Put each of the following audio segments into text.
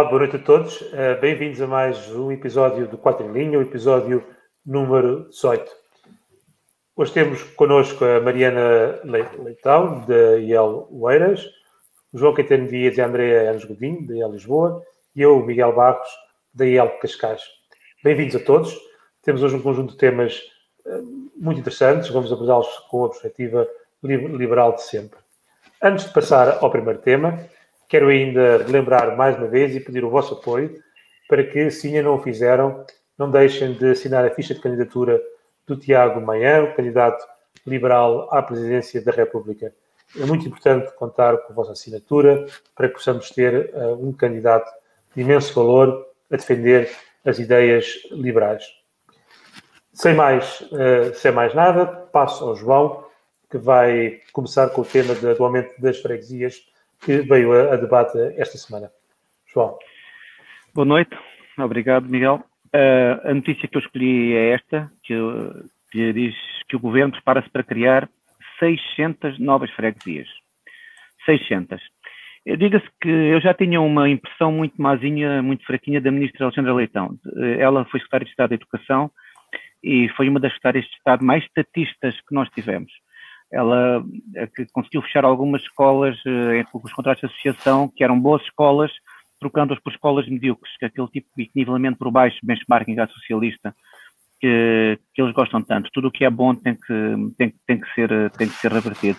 Olá, boa noite a todos. Uh, Bem-vindos a mais um episódio do 4 em Linha, o episódio número 18. Hoje temos connosco a Mariana Leitão, da IEL Oeiras, o João Caetano Dias e a Andréa Anos Godinho, da IEL Lisboa, e eu, Miguel Barros, da IEL Cascais. Bem-vindos a todos. Temos hoje um conjunto de temas uh, muito interessantes, vamos abordá-los com a perspectiva liberal de sempre. Antes de passar ao primeiro tema, quero ainda lembrar mais uma vez e pedir o vosso apoio para que, se ainda não o fizeram, não deixem de assinar a ficha de candidatura do Tiago Manhã, candidato liberal à presidência da República. É muito importante contar com a vossa assinatura para que possamos ter uh, um candidato de imenso valor a defender as ideias liberais. Sem mais, uh, sem mais nada, passo ao João, que vai começar com o tema do aumento das freguesias que veio a, a debate esta semana. João. Boa noite, obrigado, Miguel. Uh, a notícia que eu escolhi é esta, que, que diz que o governo prepara-se para criar 600 novas freguesias. 600. Diga-se que eu já tinha uma impressão muito mazinha, muito fraquinha da ministra Alexandra Leitão. Ela foi secretária de Estado da Educação e foi uma das secretárias de Estado mais estatistas que nós tivemos ela que conseguiu fechar algumas escolas eh, com os contratos de associação, que eram boas escolas, trocando-as por escolas medíocres, que é aquele tipo de nivelamento por baixo, benchmarking à socialista, que, que eles gostam tanto. Tudo o que é bom tem que, tem, tem que, ser, tem que ser revertido.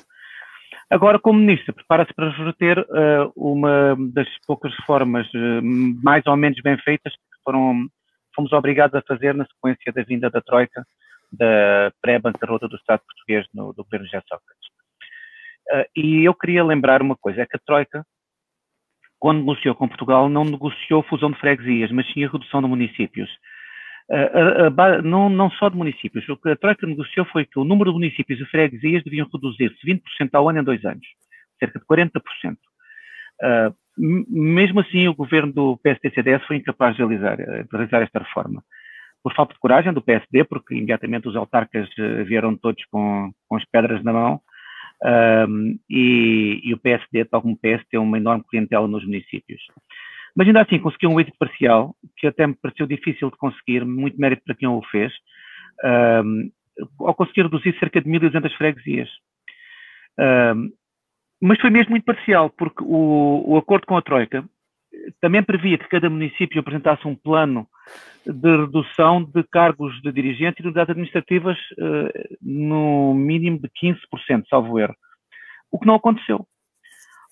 Agora, como ministra, prepara-se para reverter uh, uma das poucas reformas uh, mais ou menos bem feitas que foram, fomos obrigados a fazer na sequência da vinda da Troika da pré-bancarrota do Estado português no, do governo José Sócrates. Uh, e eu queria lembrar uma coisa, é que a Troika, quando negociou com Portugal, não negociou fusão de freguesias, mas sim a redução de municípios. Uh, uh, não, não, só de municípios. O que a Troika negociou foi que o número de municípios e freguesias deviam reduzir-se 20% ao ano em dois anos, cerca de 40%. Uh, mesmo assim, o governo do PSD-CDS foi incapaz de realizar, de realizar esta reforma por falta de coragem do PSD, porque imediatamente os autarcas eh, vieram todos com, com as pedras na mão, um, e, e, o PSD, tal como o PS, tem uma enorme clientela nos municípios. Mas ainda assim conseguiu um êxito parcial, que até me pareceu difícil de conseguir, muito mérito para quem o fez, um, ao conseguir reduzir cerca de 1.200 freguesias. Um, mas foi mesmo muito parcial, porque o, o acordo com a Troika também previa que cada município apresentasse um plano de redução de cargos de dirigente e de unidades administrativas uh, no mínimo de 15%, salvo erro. O que não aconteceu.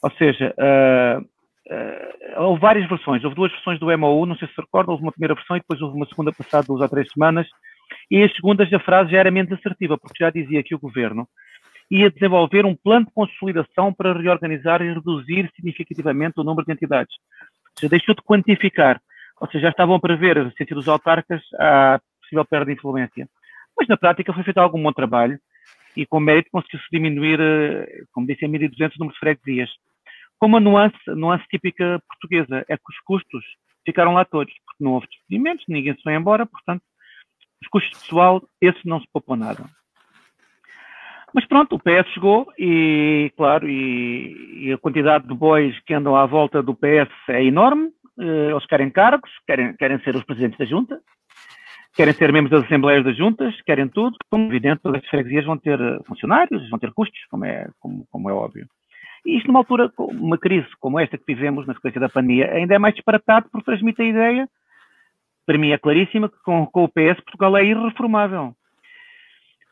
Ou seja, uh, uh, houve várias versões. Houve duas versões do MOU, não sei se recorda, houve uma primeira versão e depois houve uma segunda passada duas ou três semanas. E as segundas, a frase já era menos assertiva, porque já dizia que o governo ia desenvolver um plano de consolidação para reorganizar e reduzir significativamente o número de entidades. Ou seja, deixou de quantificar ou seja, já estavam a prever a sentido dos autarcas a possível perda de influência. Mas na prática foi feito algum bom trabalho e com mérito conseguiu-se diminuir, eh, como disse, a 1.200 o número de freguesias. Com uma nuance, nuance típica portuguesa, é que os custos ficaram lá todos, porque não houve despedimentos, ninguém se foi embora, portanto, os custos pessoal, esses não se poupou nada. Mas pronto, o PS chegou e, claro, e, e, a quantidade de bois que andam à volta do PS é enorme. Eh, eles querem cargos, querem, querem ser os presidentes da junta, querem ser membros das assembleias das juntas, querem tudo. Como evidente, todas as freguesias vão ter eh, funcionários, vão ter custos, como é, como, como é óbvio. E isto numa altura, uma crise como esta que vivemos na sequência da pandemia, ainda é mais disparatado porque transmite a ideia, para mim é claríssima, que com, com o PS Portugal é irreformável.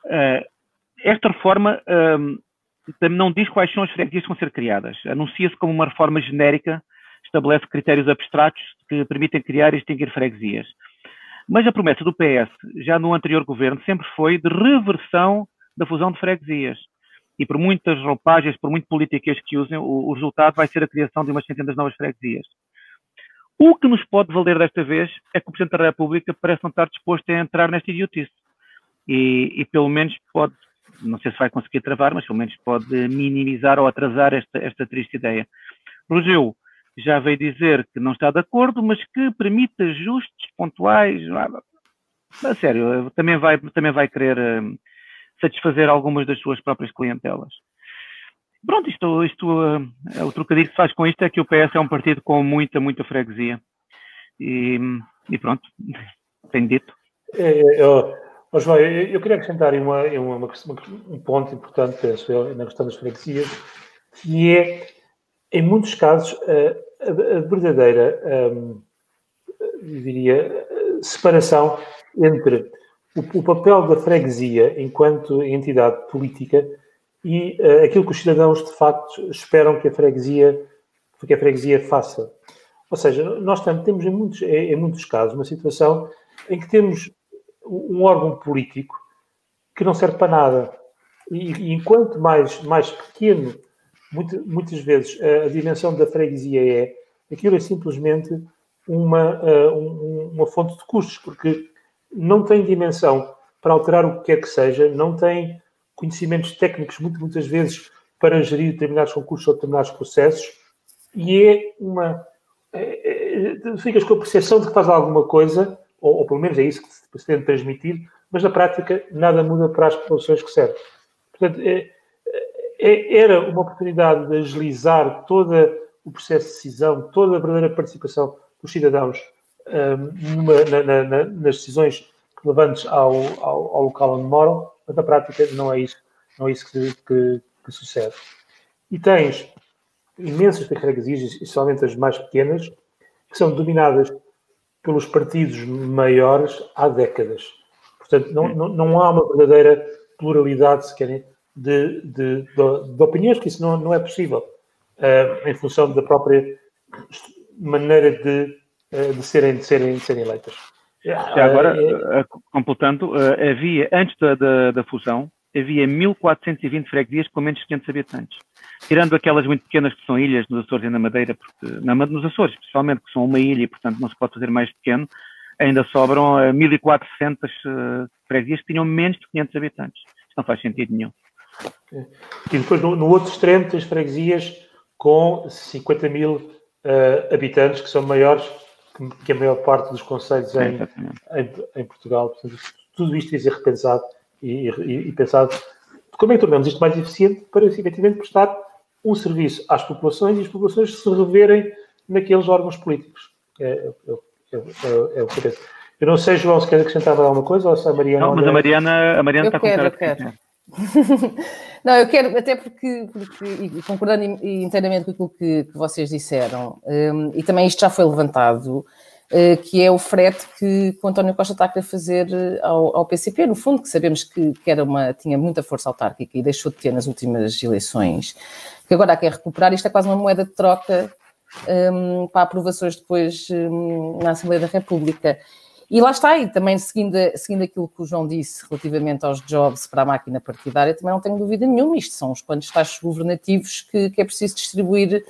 Uh, esta reforma uh, não diz quais são as freguesias que vão ser criadas. Anuncia-se como uma reforma genérica estabelece critérios abstratos que permitem criar e extinguir freguesias. Mas a promessa do PS, já no anterior governo, sempre foi de reversão da fusão de freguesias. E por muitas roupagens, por muito políticas que usem, o, o resultado vai ser a criação de umas centenas de novas freguesias. O que nos pode valer desta vez é que o Presidente da República parece não estar disposto a entrar nesta idiotice. E, e, pelo menos pode, não sei se vai conseguir travar, mas pelo menos pode minimizar ou atrasar esta, esta triste ideia. Rogeu, já veio dizer que não está de acordo, mas que permite ajustes pontuais. A sério, também vai, também vai querer uh, satisfazer algumas das suas próprias clientelas. pronto, isto, isto uh, o trocadilho que se faz com isto é que o PS é um partido com muita, muita freguesia. E, e pronto, tenho dito. É, é eu, João, eu, eu, queria acrescentar uma, uma, um ponto importante, penso eu, na questão das freguesias, que é, em muitos casos, a, a, verdadeira, um, diria, separação entre o, o, papel da freguesia enquanto entidade política e uh, aquilo que os cidadãos de facto esperam que a freguesia, que a freguesia faça. Ou seja, nós temos em muitos, em muitos casos uma situação em que temos um órgão político que não serve para nada. E, e enquanto mais, mais pequeno, muito, muitas vezes, a, dimensão da freguesia é, aquilo é simplesmente uma, uma fonte de custos, porque não tem dimensão para alterar o que quer que seja, não tem conhecimentos técnicos, muito, muitas vezes, para gerir determinados concursos ou determinados processos, e é uma. É, é, ficas com a percepção de que faz alguma coisa, ou, ou pelo menos é isso que se tenta transmitir, mas na prática nada muda para as populações que servem. Portanto, é, é, era uma oportunidade de agilizar todo o processo de decisão, toda a verdadeira participação dos cidadãos um, numa, na, na, nas decisões relevantes ao, ao, ao, local onde moram, mas na prática não é isso, não é isso que, que, que sucede. E tens imensas freguesias, especialmente as mais pequenas, que são dominadas pelos partidos maiores há décadas. Portanto, não, não, não há uma verdadeira pluralidade, se querem, de, de, de, de opiniões, que isso não, não é possível, uh, em função da própria maneira de, uh, de, serem, de, serem, de serem eleitas. Já agora, uh, completando, havia, antes da, da, da fusão, havia 1420 freguesias com menos de 500 habitantes. Tirando aquelas muito pequenas que são ilhas nos Açores e na Madeira, porque, na, nos Açores, especialmente, que são uma ilha e, portanto, não se pode fazer mais pequeno, ainda sobram 1400 freguesias que tinham menos de 500 habitantes. Isto não faz sentido nenhum. E depois, no, no outro extremo, tens freguesias com 50 mil uh, habitantes, que são maiores que, que, a maior parte dos conselhos em, em, em, Portugal. Portanto, tudo isto devia ser repensado e, e, e, pensado como é que tornamos isto mais eficiente para, efetivamente, prestar um serviço às populações e as populações se reverem naqueles órgãos políticos. É, é, é, é, é o que eu penso. Eu não sei, João, se quer acrescentar alguma coisa ou se a Mariana... Não, mas a Mariana, a Mariana está quero, com cara não, eu quero, até porque, porque e concordando inteiramente com aquilo que, que vocês disseram, um, e também isto já foi levantado, uh, que é o frete que, que o António Costa está a querer fazer eh, ao, ao, PCP, no fundo, que sabemos que, que, era uma, tinha muita força autárquica e deixou de ter nas últimas eleições, que agora quer recuperar, isto é quase uma moeda de troca um, para aprovações depois um, na Assembleia da República. E lá está, e também seguindo, seguindo aquilo que o João disse relativamente aos jobs para a máquina partidária, também não tenho dúvida nenhuma, isto são os quantos taxos governativos que, que é preciso distribuir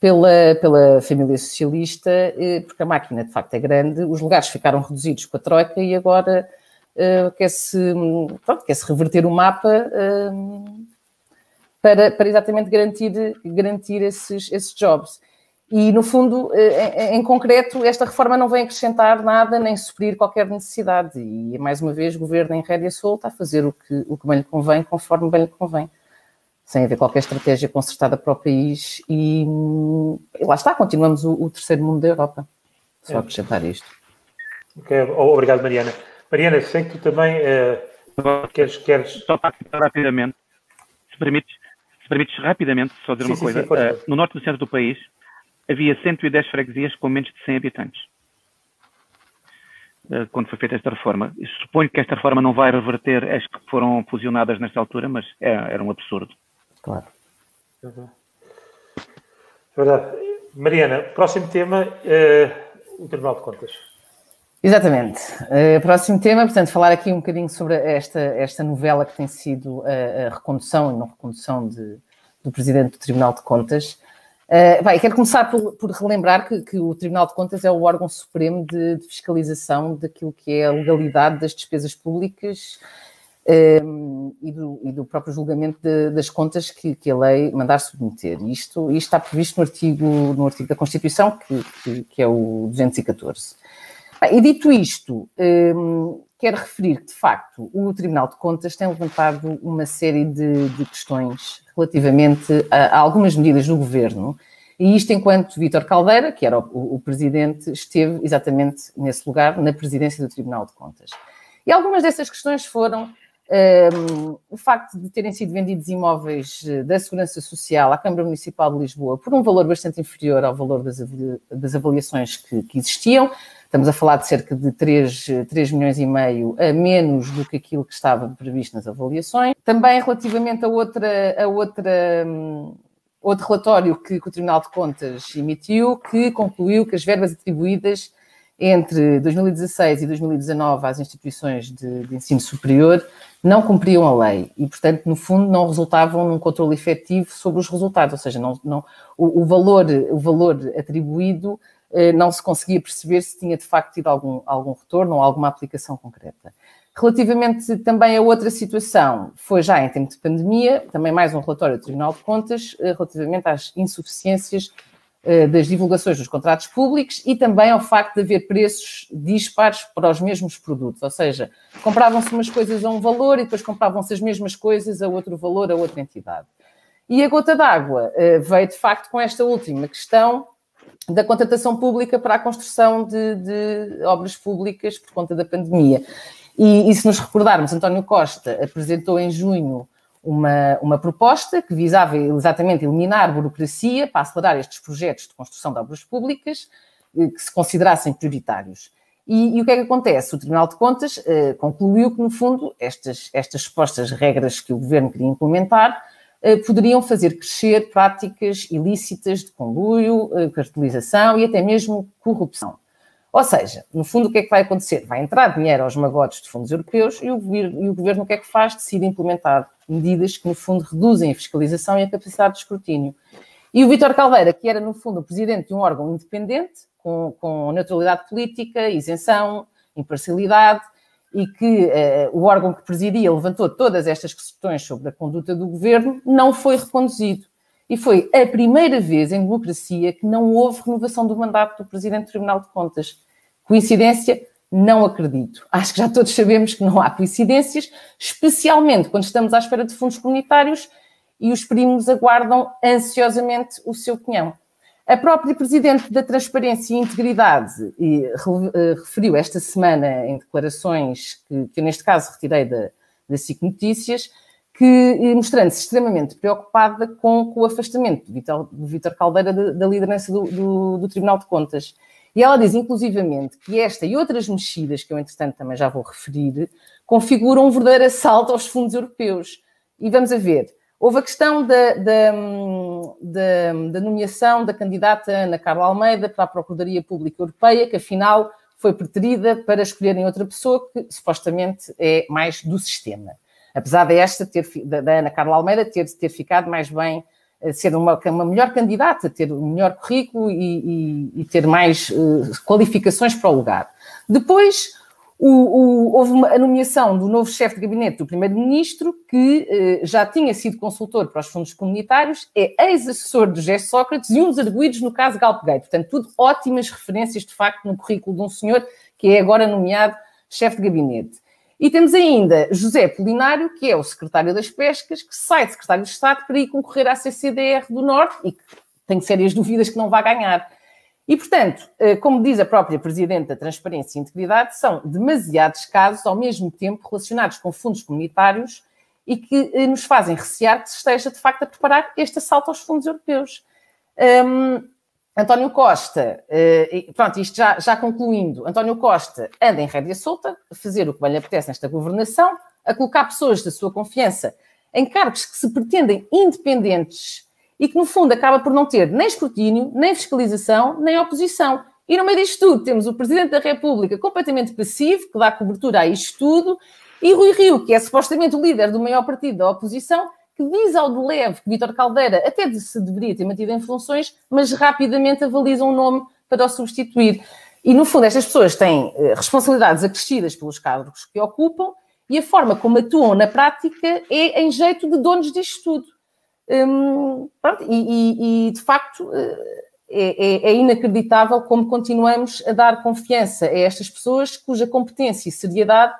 pela, pela família socialista, eh, porque a máquina de facto é grande, os lugares ficaram reduzidos com a Troika e agora uh, quer-se quer -se reverter o mapa uh, para, para exatamente garantir, garantir esses, esses jobs. E, no fundo, eh, em, concreto, esta reforma não vem acrescentar nada nem suprir qualquer necessidade. E, mais uma vez, o governo em rédea solta a fazer o que, o que bem lhe convém, conforme bem lhe convém, sem haver qualquer estratégia concertada para o país. E, e lá está, continuamos o, o, terceiro mundo da Europa. Só é. acrescentar isto. Okay. Obrigado, Mariana. Mariana, sei que tu também uh, queres, queres. Só para rapidamente, se permites, se permites rapidamente, só dizer sim, uma sim, coisa. Sim, uh, no norte e no centro do país havia 110 freguesias com menos de 100 habitantes. Eh, quando foi feita esta reforma. Eu suponho que esta reforma não vai reverter as que foram fusionadas nesta altura, mas é, era um absurdo. Claro. Uhum. Verdade. Mariana, próximo tema, uh, o Tribunal de Contas. Exatamente. Uh, próximo tema, portanto, falar aqui um bocadinho sobre esta, esta novela que tem sido a, a recondução e não recondução de, do Presidente do Tribunal de Contas. Bem, quero começar por, por relembrar que, que, o Tribunal de Contas é o órgão supremo de, de fiscalização daquilo que é a legalidade das despesas públicas uh, e, do, e, do, próprio julgamento de, das contas que, que, a lei mandar submeter. Isto, isto está previsto no artigo, no artigo da Constituição, que, que é o 214. Bem, e dito isto, um, quero referir que, de facto, o Tribunal de Contas tem levantado uma série de, de questões relativamente a, a, algumas medidas do governo, e isto enquanto Vítor Caldeira, que era o, o, presidente, esteve exatamente nesse lugar, na presidência do Tribunal de Contas. E algumas dessas questões foram um, o facto de terem sido vendidos imóveis eh, da Segurança Social à Câmara Municipal de Lisboa por um valor bastante inferior ao valor das, das avaliações que, que existiam, Estamos a falar de cerca de 3, 3 milhões e meio a menos do que aquilo que estava previsto nas avaliações. Também relativamente a outra, a outra um, outro relatório que, que, o Tribunal de Contas emitiu, que concluiu que as verbas atribuídas entre 2016 e 2019 às instituições de, de, ensino superior não cumpriam a lei e, portanto, no fundo, não resultavam num controle efetivo sobre os resultados, ou seja, não, não, o, o, valor, o valor atribuído não se conseguia perceber se tinha de facto tido algum, algum retorno ou alguma aplicação concreta. Relativamente também a outra situação, foi já em tempo de pandemia, também mais um relatório do Tribunal de Contas, eh, relativamente às insuficiências eh, das divulgações dos contratos públicos e também ao facto de haver preços dispares para os mesmos produtos, ou seja, compravam-se umas coisas a um valor e depois compravam-se as mesmas coisas a outro valor, a outra entidade. E a gota d'água veio de facto com esta última questão, da contratação pública para a construção de, de, obras públicas por conta da pandemia. E, e, se nos recordarmos, António Costa apresentou em junho uma, uma proposta que visava exatamente eliminar burocracia para acelerar estes projetos de construção de obras públicas eh, que se considerassem prioritários. E, e o que é que acontece? O Tribunal de Contas eh, concluiu que, no fundo, estas, estas supostas regras que o governo queria implementar poderiam fazer crescer práticas ilícitas de conluio, eh, cartelização e até mesmo corrupção. Ou seja, no fundo, o que é que vai acontecer? Vai entrar dinheiro aos magotes de fundos europeus e o, e o governo o que é que faz? Decide implementar medidas que, no fundo, reduzem a fiscalização e a capacidade de escrutínio. E o Vítor Caldeira, que era, no fundo, o presidente de um órgão independente, com, com neutralidade política, isenção, imparcialidade, e que uh, o órgão que presidia levantou todas estas questões sobre a conduta do governo, não foi reconduzido. E foi a primeira vez em democracia que não houve renovação do mandato do Presidente do Tribunal de Contas. Coincidência? Não acredito. Acho que já todos sabemos que não há coincidências, especialmente quando estamos à espera de fundos comunitários e os primos aguardam ansiosamente o seu cunhão. A própria Presidente da Transparência e Integridade e, uh, referiu esta semana em declarações que, que eu, neste caso, retirei da, da SIC Notícias, que mostrando-se extremamente preocupada com, com, o afastamento do Vítor Caldeira da, da liderança do, do, do, Tribunal de Contas. E ela diz, inclusivamente, que esta e outras mexidas, que eu, entretanto, também já vou referir, configuram um verdadeiro assalto aos fundos europeus. E vamos a ver. Houve a questão da, da, da, da, nomeação da candidata Ana Carla Almeida para a Procuradoria Pública Europeia, que afinal foi preterida para escolherem outra pessoa que supostamente é mais do sistema. Apesar de esta ter, da, Ana Carla Almeida ter, ter ficado mais bem, eh, ser uma, uma melhor candidata, ter um melhor currículo e, e, e ter mais uh, qualificações para o lugar. Depois, o, o, houve uma, a nomeação do novo chefe de gabinete do Primeiro-Ministro, que eh, já tinha sido consultor para os fundos comunitários, é ex-assessor do José Sócrates e um dos arguídos no caso Galpegate. Portanto, tudo ótimas referências, de facto, no currículo de um senhor que é agora nomeado chefe de gabinete. E temos ainda José Polinário, que é o secretário das Pescas, que sai de secretário de Estado para ir concorrer à CCDR do Norte e que tenho sérias dúvidas que não vai ganhar. E, portanto, eh, como diz a própria Presidente da Transparência e Integridade, são demasiados casos ao mesmo tempo relacionados com fundos comunitários e que eh, nos fazem recear que se esteja, de facto, a preparar este assalto aos fundos europeus. Um, António Costa, uh, pronto, isto já, já, concluindo, António Costa anda em rédea solta, a fazer o que bem lhe apetece nesta governação, a colocar pessoas da sua confiança em cargos que se pretendem independentes e que, no fundo, acaba por não ter nem escrutínio, nem fiscalização, nem oposição. E no meio disto tudo, temos o Presidente da República completamente passivo, que dá cobertura a isto tudo, e Rui Rio, que é supostamente o líder do maior partido da oposição, que diz ao de leve que Vítor Caldeira até se deveria ter mantido em funções, mas rapidamente avaliza um nome para o substituir. E, no fundo, estas pessoas têm eh, responsabilidades acrescidas pelos cargos que ocupam e a forma como atuam na prática é em jeito de donos disto tudo. Hum, pronto, e, e, e, de facto eh, é, é, inacreditável como continuamos a dar confiança a estas pessoas cuja competência e seriedade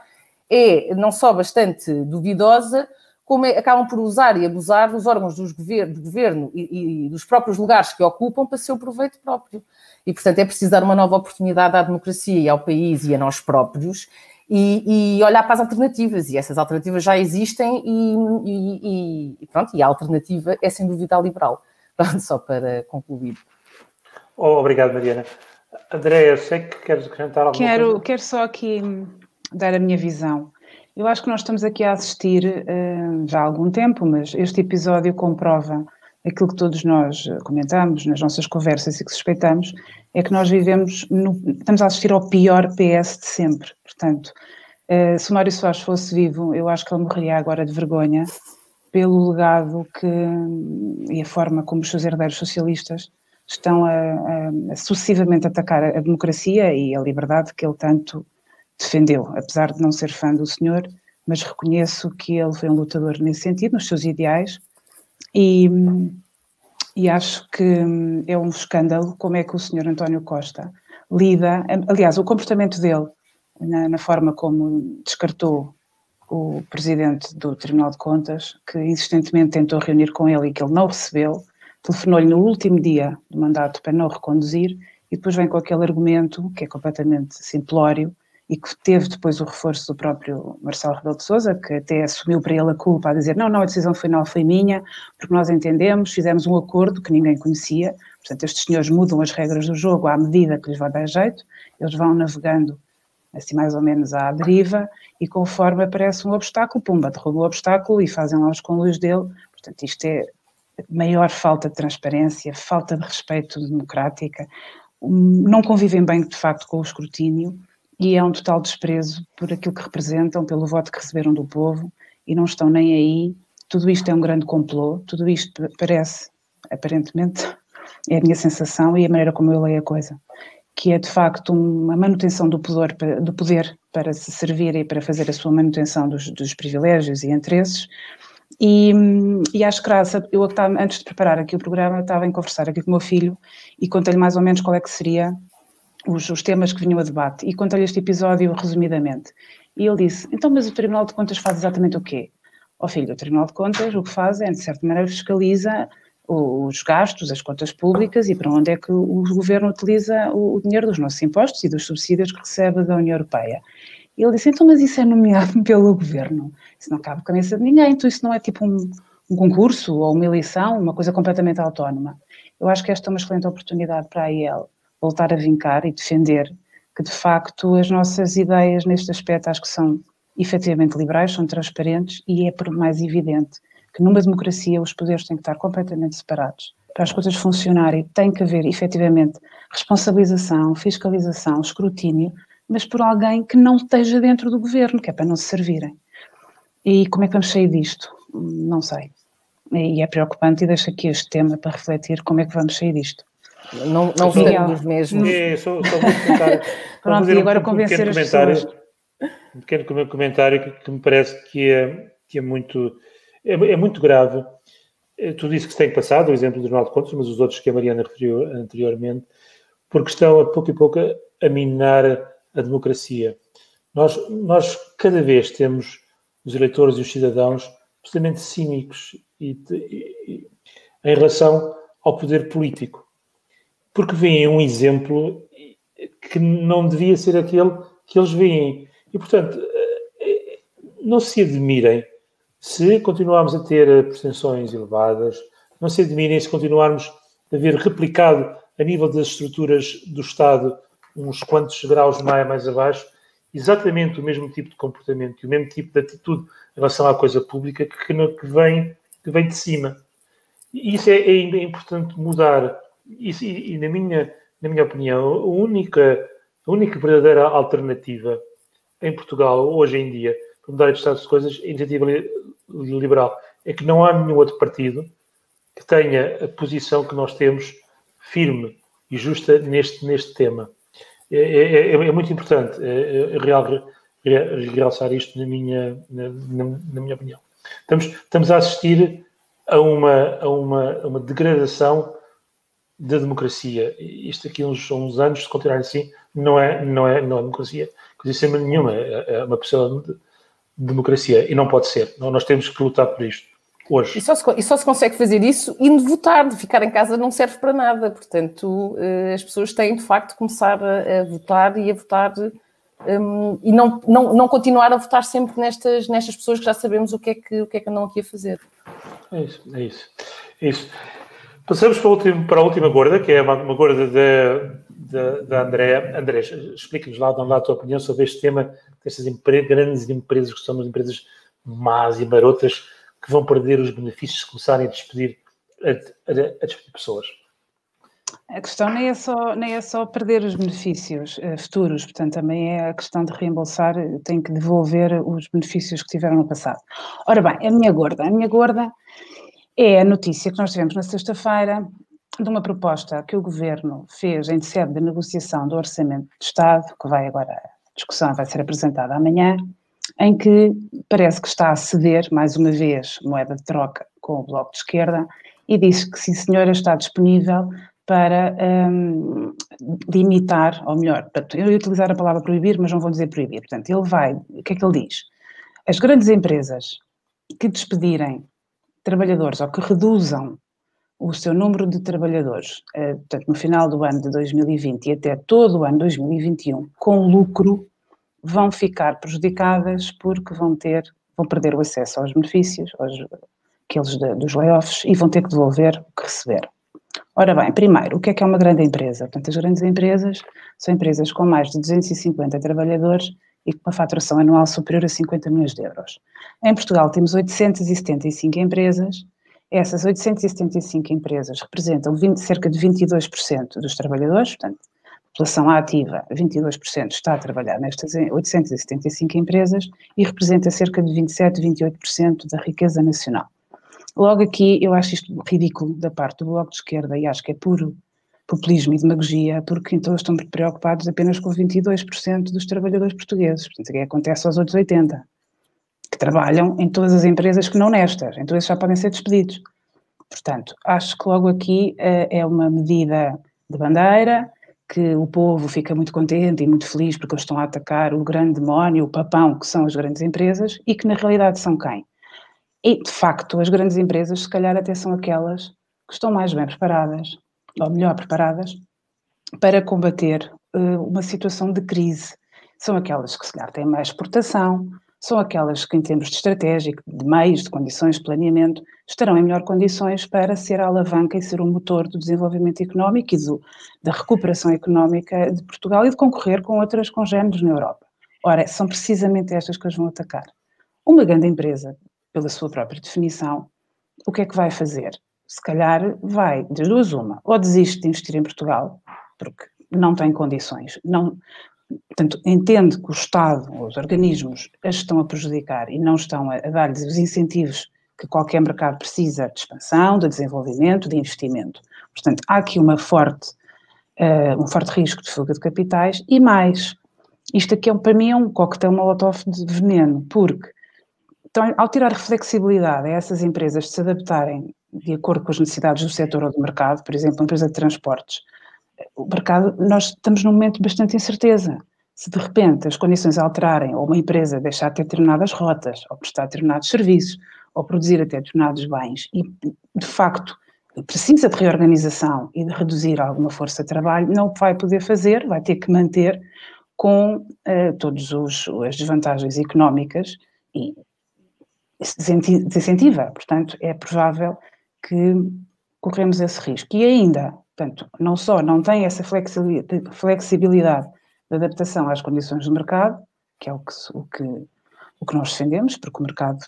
é não só bastante duvidosa, como é, acabam por usar e abusar dos órgãos dos gover do governo e, e, dos próprios lugares que ocupam para seu proveito próprio. E, portanto, é preciso dar uma nova oportunidade à democracia e ao país e a nós próprios e, e olhar para as alternativas. E essas alternativas já existem e, e, pronto, e a alternativa é, sem dúvida, a liberal. Pronto, só para concluir. Oh, obrigado, Mariana. Andréia, sei que queres acrescentar alguma quero, coisa. Quero só aqui dar a minha visão. Eu acho que nós estamos aqui a assistir uh, já há algum tempo, mas este episódio comprova aquilo que todos nós comentamos nas nossas conversas e que suspeitamos, é que nós vivemos, no, estamos a assistir ao pior PS de sempre. Portanto, uh, se o Mário Soares fosse vivo, eu acho que ele morreria agora de vergonha pelo legado que, e a forma como os seus herdeiros socialistas estão a, a, a sucessivamente atacar a democracia e a liberdade que ele tanto defendeu, apesar de não ser fã do senhor, mas reconheço que ele foi um lutador nesse sentido, nos seus ideais, e, e acho que é um escândalo como é que o senhor António Costa lida, aliás, o comportamento dele, na, na forma como descartou o presidente do Tribunal de Contas, que insistentemente tentou reunir com ele e que ele não recebeu, telefonou-lhe no último dia do mandato para não reconduzir e depois vem com aquele argumento que é completamente simplório e que teve depois o reforço do próprio Marcelo Rebelo de Sousa, que até assumiu para ele a culpa a dizer não, não, a decisão final foi minha, porque nós entendemos, fizemos um acordo que ninguém conhecia, portanto estes senhores mudam as regras do jogo à medida que lhes vai dar jeito, eles vão navegando assim mais ou menos à deriva e conforme aparece um obstáculo, pumba, derruba o obstáculo e fazem lá os conluios dele, portanto isto é maior falta de transparência, falta de respeito democrática, não convivem bem de facto com o escrutínio, e é um total desprezo por aquilo que representam, pelo voto que receberam do povo e não estão nem aí. Tudo isto é um grande complô, tudo isto parece, aparentemente, é a minha sensação e a maneira como eu leio a coisa, que é de facto uma manutenção do poder, do poder para se servir e para fazer a sua manutenção dos, dos privilégios e interesses. E, e acho graça, eu antes de preparar aqui o programa, estava em conversar aqui com o meu filho e contei-lhe mais ou menos qual é que seria os, os temas que vinham a debate e contei-lhe este episódio resumidamente. E ele disse: Então, mas o Tribunal de Contas faz exatamente o quê? Ó oh, filho, o Tribunal de Contas o que faz é, de certa maneira, fiscaliza os gastos, as contas públicas e para onde é que o governo utiliza o dinheiro dos nossos impostos e dos subsídios que recebe da União Europeia. E ele disse: Então, mas isso é nomeado pelo governo? Isso não cabe a cabeça de ninguém, então isso não é tipo um, um concurso ou uma eleição, uma coisa completamente autónoma. Eu acho que esta é uma excelente oportunidade para a IEL voltar a vincar e defender que, de facto, as nossas ideias neste aspecto acho que são efetivamente liberais, são transparentes e é por mais evidente que numa democracia os poderes têm que estar completamente separados. Para as coisas funcionarem tem que haver efetivamente responsabilização, fiscalização, escrutínio, mas por alguém que não esteja dentro do governo, que é para não se servirem. E como é que vamos sair disto? Não sei. E é preocupante e deixo aqui este tema para refletir como é que vamos sair disto. Não, não votaremos mesmo. É, só, só vou comentar. Pronto, e agora um, convencer um as pessoas. Um pequeno comentário que, que, me parece que é, que é muito é, é, muito grave. Eh, tu disse que se tem passado, o exemplo do Jornal de Contas, mas os outros que a Mariana referiu anteriormente, porque estão a pouco e pouco a minar a democracia. Nós, nós cada vez temos os eleitores e os cidadãos absolutamente cínicos e, e, e, em relação ao poder político porque veem um exemplo que não devia ser aquele que eles veem. E, portanto, eh, não se admirem se continuarmos a ter pretensões elevadas, não se admirem se continuarmos a ver replicado a nível das estruturas do Estado uns quantos graus mais, mais abaixo, exatamente o mesmo tipo de comportamento e o mesmo tipo de atitude em relação à coisa pública que, que, vem, que vem de cima. E isso é, é importante mudar e, e, na, minha, na minha opinião, a única, a única verdadeira alternativa em Portugal, hoje em dia, para mudar de estado de coisas, a iniciativa liberal, é que não há nenhum outro partido que tenha a posição que nós temos firme e justa neste, neste tema. É, é, é, é muito importante é, é real, realçar isto na minha, na, na, minha opinião. Estamos, estamos a assistir a uma, a uma, a uma degradação da democracia. Isto aqui uns, uns anos, se continuar assim, não é, não é, não é democracia. Coisa nenhuma, é, é uma pessoa de democracia e não pode ser. Nós temos que lutar por isto hoje. E só, se, e só se consegue fazer isso indo votar, de ficar em casa não serve para nada. Portanto, eh, as pessoas têm de facto de começar a, a votar e a votar um, e não, não, não continuar a votar sempre nestas, nestas pessoas que já sabemos o que é que, o que, é que andam aqui a fazer. É isso, é isso. É isso. Passamos para a, última, para a última gorda, que é uma, uma gorda da, André. André, explica-nos lá, dá lá a tua opinião sobre este tema destas grandes empresas que são as empresas más e marotas que vão perder os benefícios se começarem a despedir, a, a, a despedir pessoas. A questão nem é só, nem é só perder os benefícios uh, futuros, portanto, também é a questão de reembolsar, tem que devolver os benefícios que tiveram no passado. Ora bem, a minha gorda, a minha gorda é a notícia que nós tivemos na sexta-feira de uma proposta que o Governo fez em sede de negociação do Orçamento de Estado, que vai agora, a discussão vai ser apresentada amanhã, em que parece que está a ceder, mais uma vez, moeda de troca com o Bloco de Esquerda, e diz que sim, senhora, está disponível para um, limitar, ou melhor, eu ia utilizar a palavra proibir, mas não vou dizer proibir. Portanto, ele vai, o que é que ele diz? As grandes empresas que despedirem trabalhadores ou que reduzam o seu número de trabalhadores, eh, portanto, no final do ano de 2020 e até todo o ano 2021, com lucro, vão ficar prejudicadas porque vão ter, vão perder o acesso aos benefícios, aos, aqueles de, dos layoffs, e vão ter que devolver o que receberam. Ora bem, primeiro, o que é que é uma grande empresa? Portanto, as grandes empresas são empresas com mais de 250 trabalhadores e com uma faturação anual superior a 50 milhões de euros. Em Portugal temos 875 empresas, essas 875 empresas representam 20, cerca de 22% dos trabalhadores, portanto, a população ativa, 22% está a trabalhar nestas 875 empresas e representa cerca de 27, 28% da riqueza nacional. Logo aqui, eu acho isto ridículo da parte do Bloco de Esquerda e acho que é puro populismo e demagogia, porque então estão preocupados apenas com 22% dos trabalhadores portugueses. Portanto, o que acontece aos outros 80%, que trabalham em todas as empresas que não nestas, então esses já podem ser despedidos. Portanto, acho que logo aqui uh, é uma medida de bandeira, que o povo fica muito contente e muito feliz porque eles estão a atacar o grande demónio, o papão, que são as grandes empresas, e que na realidade são quem? E, de facto, as grandes empresas, se calhar, até são aquelas que estão mais bem preparadas, ou melhor preparadas, para combater uh, uma situação de crise. São aquelas que, se calhar, têm mais exportação, são aquelas que, em termos de estratégia, de meios, de condições de planeamento, estarão em melhor condições para ser a alavanca e ser o motor do desenvolvimento económico e do, da recuperação económica de Portugal e de concorrer com outras congêneres na Europa. Ora, são precisamente estas que as vão atacar. Uma grande empresa pela sua própria definição, o que é que vai fazer? Se calhar vai, de duas uma, ou desiste de investir em Portugal, porque não tem condições, não, portanto, entende que o Estado, os organismos, as estão a prejudicar e não estão a, a dar-lhes os incentivos que qualquer mercado precisa de expansão, de desenvolvimento, de investimento. Portanto, há aqui uma forte, uh, um forte risco de fuga de capitais e mais, isto aqui é, para mim é um coquetel molotov de veneno, porque então, ao tirar flexibilidade a essas empresas de se adaptarem de acordo com as necessidades do setor ou do mercado, por exemplo, uma empresa de transportes, o mercado, nós estamos num momento de bastante incerteza. Se de repente as condições alterarem, ou uma empresa deixar de ter determinadas rotas, ou prestar determinados serviços, ou produzir até determinados bens, e de facto precisa de reorganização e de reduzir alguma força de trabalho, não vai poder fazer, vai ter que manter com uh, todas as desvantagens económicas e desincentiva. Portanto, é provável que corremos esse risco. E ainda, portanto, não só não tem essa flexibilidade de adaptação às condições do mercado, que é o que, o que, o que nós defendemos, porque o mercado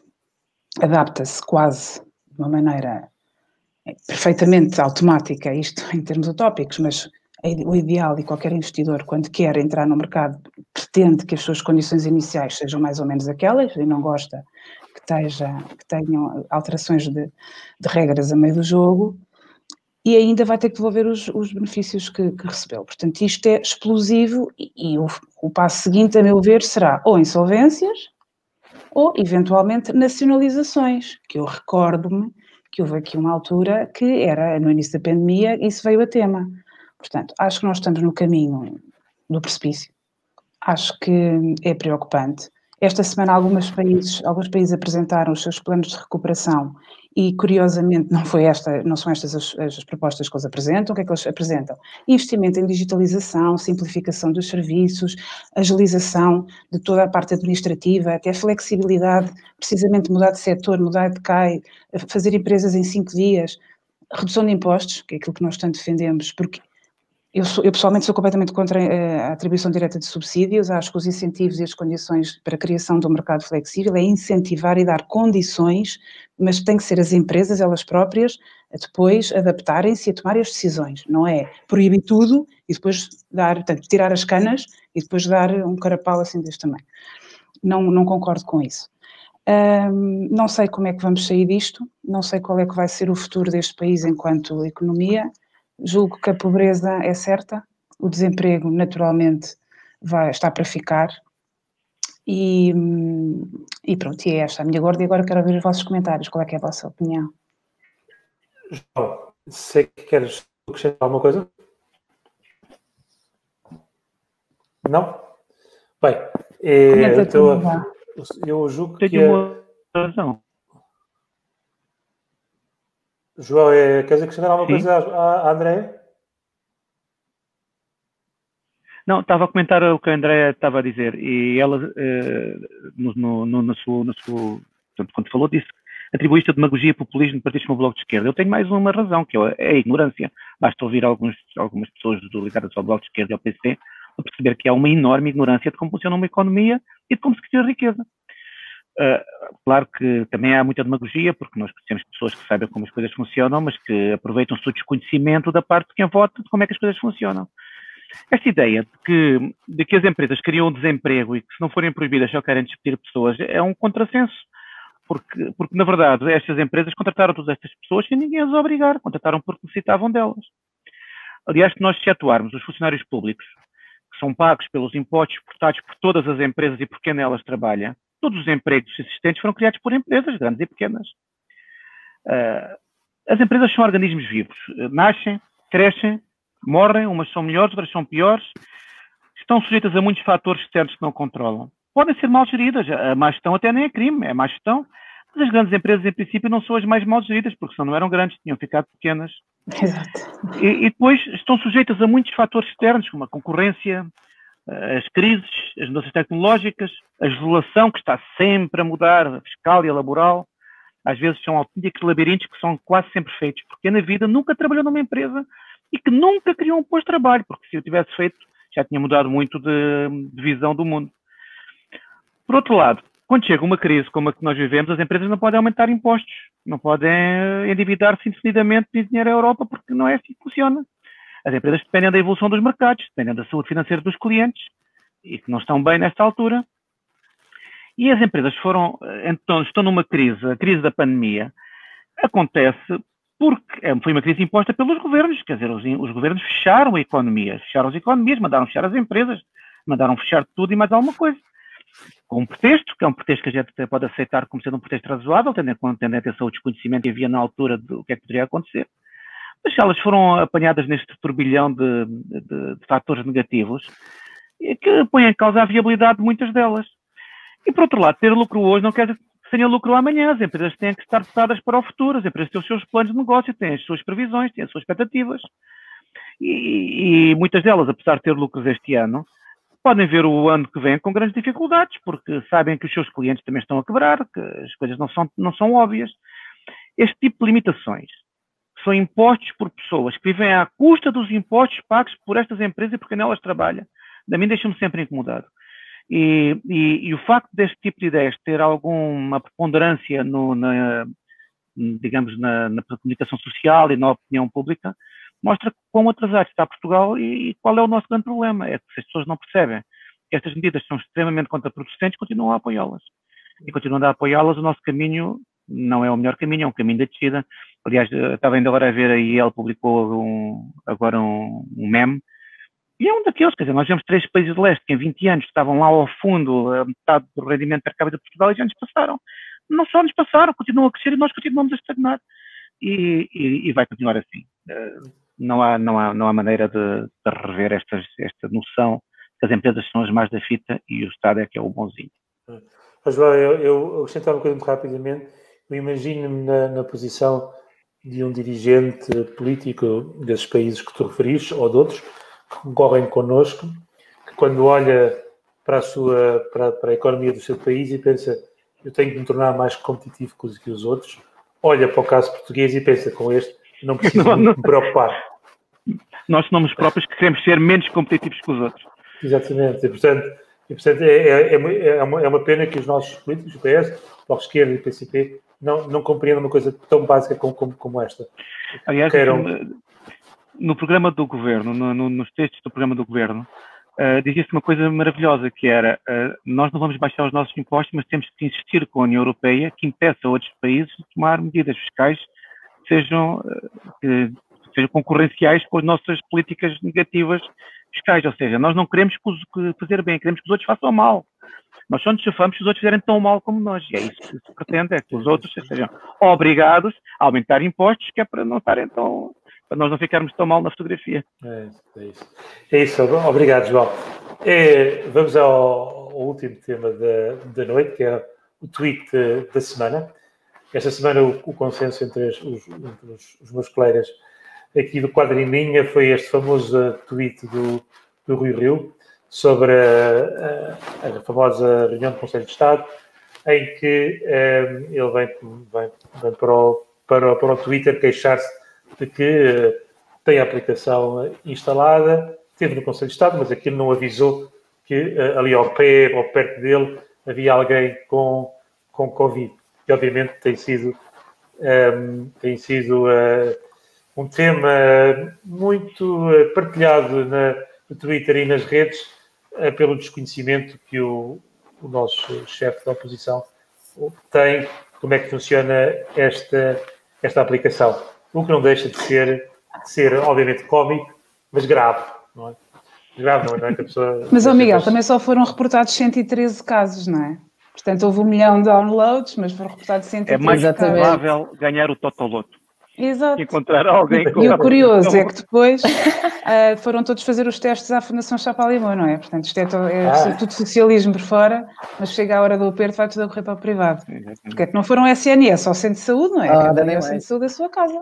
adapta-se quase de uma maneira perfeitamente automática, isto em termos utópicos, mas o ideal e qualquer investidor, quando quer entrar no mercado, pretende que as suas condições iniciais sejam mais ou menos aquelas e não gosta esteja, que tenham alterações de, de, regras a meio do jogo e ainda vai ter que devolver os, os benefícios que, que, recebeu. Portanto, isto é explosivo e, e o, o, passo seguinte, a meu ver, será ou insolvências ou, eventualmente, nacionalizações, que eu recordo-me que houve aqui uma altura que era no início da pandemia, isso veio a tema. Portanto, acho que nós estamos no caminho do precipício. Acho que é preocupante. Esta semana alguns países, alguns países apresentaram os seus planos de recuperação e, curiosamente, não, foi esta, não são estas as, as, propostas que eles apresentam. O que é que eles apresentam? Investimento em digitalização, simplificação dos serviços, agilização de toda a parte administrativa, até flexibilidade, precisamente mudar de setor, mudar de CAI, fazer empresas em cinco dias, redução de impostos, que é aquilo que nós tanto defendemos, porque eu, sou, eu, pessoalmente sou completamente contra eh, a atribuição direta de subsídios. Acho que os incentivos e as condições para a criação de um mercado flexível é incentivar e dar condições, mas tem que ser as empresas, elas próprias, a depois adaptarem-se e a tomarem as decisões. Não é proibir tudo e depois dar, portanto, tirar as canas e depois dar um carapau assim deste tamanho. Não, não concordo com isso. Não sei como é que vamos sair disto, não sei qual é que vai ser o futuro deste país enquanto economia julgo que a pobreza é certa, o desemprego naturalmente vai estar para ficar. E, e pronto, e é esta a minha gorda. E agora quero ouvir os vossos comentários. Qual é, é a vossa opinião? João, sei que queres acrescentar alguma coisa? Não? Bem, é, então, eu julgo que. É... uma razão. João, é, queres acrescentar alguma Sim. coisa à, à Andréia? Não, estava a comentar o que a Andréia estava a dizer e ela, eh, no, no, no, sua, na sua, portanto, quando falou disso, atribuíste a demagogia e populismo de partidos como o Bloco de Esquerda. Eu tenho mais uma razão, que é a ignorância. Basta ouvir alguns, algumas pessoas ligadas ao Bloco de Esquerda e ao PC para perceber que há uma enorme ignorância de como funciona uma economia e de como se cria riqueza. Uh, claro que também há muita demagogia, porque nós conhecemos pessoas que sabem como as coisas funcionam, mas que aproveitam-se do desconhecimento da parte de quem vota de como é que as coisas funcionam. Esta ideia de que, de que as empresas criam desemprego e que se não forem proibidas só querem despedir pessoas é um contrassenso. Porque, porque, na verdade, estas empresas contrataram todas estas pessoas sem ninguém as obrigar, contrataram porque necessitavam delas. Aliás, se nós atuarmos os funcionários públicos, que são pagos pelos impostos portados por todas as empresas e por quem nelas trabalha, todos os empregos existentes foram criados por empresas, grandes e pequenas. Uh, as empresas são organismos vivos. Nascem, crescem, morrem, umas são melhores, outras são piores. Estão sujeitas a muitos fatores externos que não controlam. Podem ser mal geridas. A má gestão até nem é crime, é má gestão. Mas as grandes empresas, em princípio, não são as mais mal geridas, porque senão não eram grandes, tinham ficado pequenas. Exato. E, e depois estão sujeitas a muitos fatores externos, como a concorrência, as crises, as mudanças tecnológicas, a legislação que está sempre a mudar, a fiscal e a laboral, às vezes são autênticos labirintos que são quase sempre feitos, porque na vida nunca trabalhou numa empresa e que nunca criou um posto de trabalho, porque se eu tivesse feito já tinha mudado muito de, de visão do mundo. Por outro lado, quando chega uma crise como a que nós vivemos, as empresas não podem aumentar impostos, não podem endividar-se indefinidamente de dinheiro à Europa, porque não é assim que funciona. As empresas dependem da evolução dos mercados, dependem da saúde financeira dos clientes e que não estão bem nesta altura. E as empresas foram, então, estão numa crise, a crise da pandemia, acontece porque é, foi uma crise imposta pelos governos, quer dizer, os, os, governos fecharam a economia, fecharam as economias, mandaram fechar as empresas, mandaram fechar tudo e mais alguma coisa. Com um pretexto, que é um pretexto que a gente pode aceitar como sendo um pretexto razoável, tendo em, tendo em atenção o desconhecimento que havia na altura do que é que poderia acontecer. Mas elas foram apanhadas neste turbilhão de, de, de fatores negativos que põem em causa a viabilidade de muitas delas. E, por outro lado, ter lucro hoje não quer dizer que tenha lucro amanhã. As empresas têm que estar preparadas para o futuro. As empresas têm os seus planos de negócio, têm as suas previsões, têm as suas expectativas. E, e muitas delas, apesar de ter lucros este ano, podem ver o ano que vem com grandes dificuldades, porque sabem que os seus clientes também estão a quebrar, que as coisas não são, não são óbvias. Este tipo de limitações são impostos por pessoas que vivem à custa dos impostos pagos por estas empresas e por quem elas trabalham. Da mim deixa-me sempre incomodado. E, e, e, o facto deste tipo de ideias ter alguma preponderância no, na, digamos, na, na, comunicação social e na opinião pública, mostra quão atrasado está Portugal e, e, qual é o nosso grande problema. É que se as pessoas não percebem que estas medidas são extremamente contraproducentes, continuam a apoiá-las. E continuando a apoiá-las, o nosso caminho não é o melhor caminho, é um caminho de descida. Aliás, estava ainda agora a ver aí, ele publicou um, agora um, um meme E é um daqueles, quer dizer, nós vemos três países de leste que em 20 anos estavam lá ao fundo, a metade do rendimento per capita de Portugal e já nos passaram. Não só nos passaram, continuam a crescer e nós continuamos a estagnar. E, e, e vai continuar assim. Não há, não há, não há maneira de, de rever estas, esta noção que as empresas são as mais da fita e o Estado é que é o bonzinho. Mas, eu, eu acrescentava uma coisa muito rapidamente. Eu imagino-me na, na posição de um dirigente político desses países que tu referiste, ou de outros, que concorrem connosco, que quando olha para a, sua, para, para a economia do seu país e pensa eu tenho que me tornar mais competitivo que os outros, olha para o caso português e pensa com este, não preciso não, não. me preocupar. Nós somos próprios que queremos ser menos competitivos que os outros. Exatamente, e portanto, e, portanto é, é, é, é, uma, é uma pena que os nossos políticos, o PS, o Bloco Esquerda e o PCP, não, não compreendam uma coisa tão básica como, como, como esta. Aliás, Queiram... no programa do governo, no, no, nos textos do programa do governo, uh, dizia-se uma coisa maravilhosa, que era, uh, nós não vamos baixar os nossos impostos, mas temos que insistir com a União Europeia que impeça outros países de tomar medidas fiscais que sejam, uh, que sejam concorrenciais com as nossas políticas negativas fiscais, ou seja, nós não queremos fazer bem, queremos que os outros façam mal. Nós só nos chafamos se os outros fizerem tão mal como nós. E é isso que se pretende, é que os outros sejam obrigados a aumentar impostos, que é para não estarem tão. para nós não ficarmos tão mal na fotografia. É, é isso. É isso. Obrigado, João. É, vamos ao, ao, último tema da, da noite, que é o tweet da semana. Esta semana o, o consenso entre, os, entre os, os, meus colegas aqui do quadro em linha foi este famoso tweet do, do Rui Rio, sobre a, a, a, famosa reunião do Conselho de Estado, em que um, eh, ele vem, vem, vem, para, o, para, para o Twitter queixar-se de que uh, tem a aplicação instalada, teve no Conselho de Estado, mas aquilo não avisou que uh, ali ao pé ou perto dele havia alguém com, com Covid. E obviamente tem sido, um, tem sido uh, um tema muito partilhado na, no Twitter e nas redes, é pelo desconhecimento que o, o nosso chefe da oposição tem como é que funciona esta, esta aplicação. O que não deixa de ser, de ser obviamente, cómico, mas grave, não é? Grave, não é? Que a pessoa, mas, ó Miguel, também só foram reportados 113 casos, não é? Portanto, houve um milhão de downloads, mas foram reportados 113 É mais provável ganhar o Totoloto. Exato. encontrar alguém com E o curioso é que depois uh, foram todos fazer os testes à Fundação Chapalimau, não é? Portanto, isto é, to é ah. tudo socialismo por fora, mas chega a hora do aperto, vai tudo a correr para o privado. Porque é que não foram SNS ao centro de saúde, não é? Ah, é o centro de saúde da sua casa.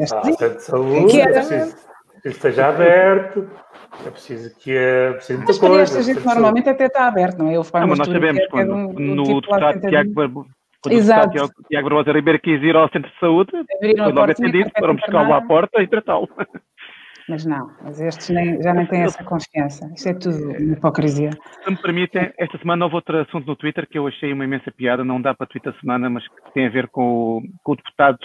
Ah, centro de saúde, que era... preciso que esteja aberto, é preciso que é preciso muita mas coisa. esta gente normalmente até está aberto, não é? Eu não, mas nós sabemos, quando, é um, no tipo deputado Tiago quando Exato. o Tiago Barbosa Ribeiro quis ir ao centro de saúde, foi logo atendido, foram buscá-lo à porta e tratá-lo. Mas não, mas estes nem, já nem têm essa consciência. Isto é tudo hipocrisia. Se me permitem, esta semana houve outro assunto no Twitter que eu achei uma imensa piada, não dá para Twitter semana, mas que tem a ver com o, com o deputado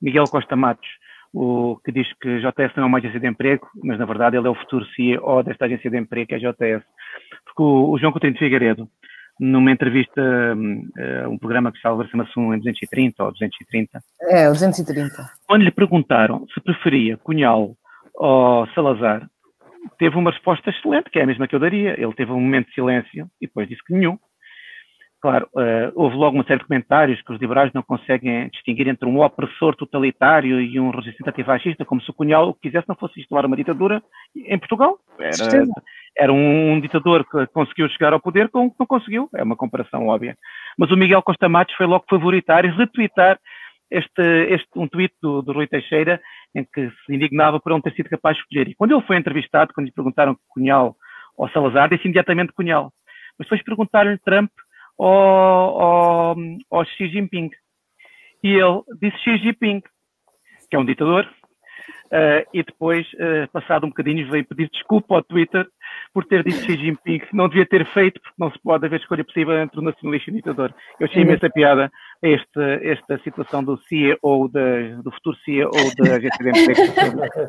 Miguel Costa Matos, o, que diz que JS não é uma agência de emprego, mas na verdade ele é o futuro CEO desta agência de emprego, que é a JS. Porque o, o João Coutinho de Figueiredo, numa entrevista uh, um programa que salva chama-se um 230 ou 230. É, o 230. Quando lhe perguntaram se preferia Cunhal ou Salazar, teve uma resposta excelente, que é a mesma que eu daria. Ele teve um momento de silêncio e depois disse que nenhum. Claro, uh, houve logo uma série de comentários que os liberais não conseguem distinguir entre um opressor totalitário e um resistente antifascista, como se o Cunhal o que quisesse não fosse instalar uma ditadura em Portugal. Era, era um, um, ditador que conseguiu chegar ao poder com que não conseguiu, é uma comparação óbvia. Mas o Miguel Costa Matos foi logo favoritar e retweetar este, este, um tweet do, do Rui Teixeira em que se indignava por não ter sido capaz de escolher. E quando ele foi entrevistado, quando lhe perguntaram Cunhal ou Salazar, disse imediatamente Cunhal. Mas depois perguntaram-lhe Trump ao, ao, ao Xi Jinping. E ele disse Xi Jinping, que é um ditador, uh, e depois, uh, passado um bocadinho, veio pedir desculpa ao Twitter por ter dito Xi Jinping que não devia ter feito, porque não se pode haver escolha possível entre o nacionalista e o ditador. Eu achei imensa piada esta, esta situação do CEO, da, do futuro CEO da Agência de Emprego.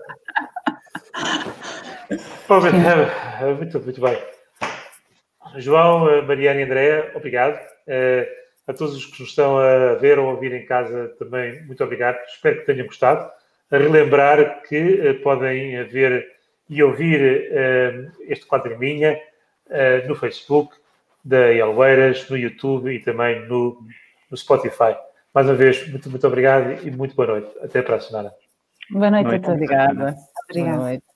muito, muito bem. João, eh, Mariana e Andréa, obrigado. Uh, a todos os que nos estão a ver ou a ouvir em casa também, muito obrigado. Espero que tenham gostado. A relembrar que uh, podem ver e ouvir uh, este quadro em linha uh, no Facebook da Elveiras, no YouTube e também no, no, Spotify. Mais uma vez, muito, muito obrigado e muito boa noite. Até para a semana. Boa noite, noite. a todos. Obrigada. Obrigada. Boa noite.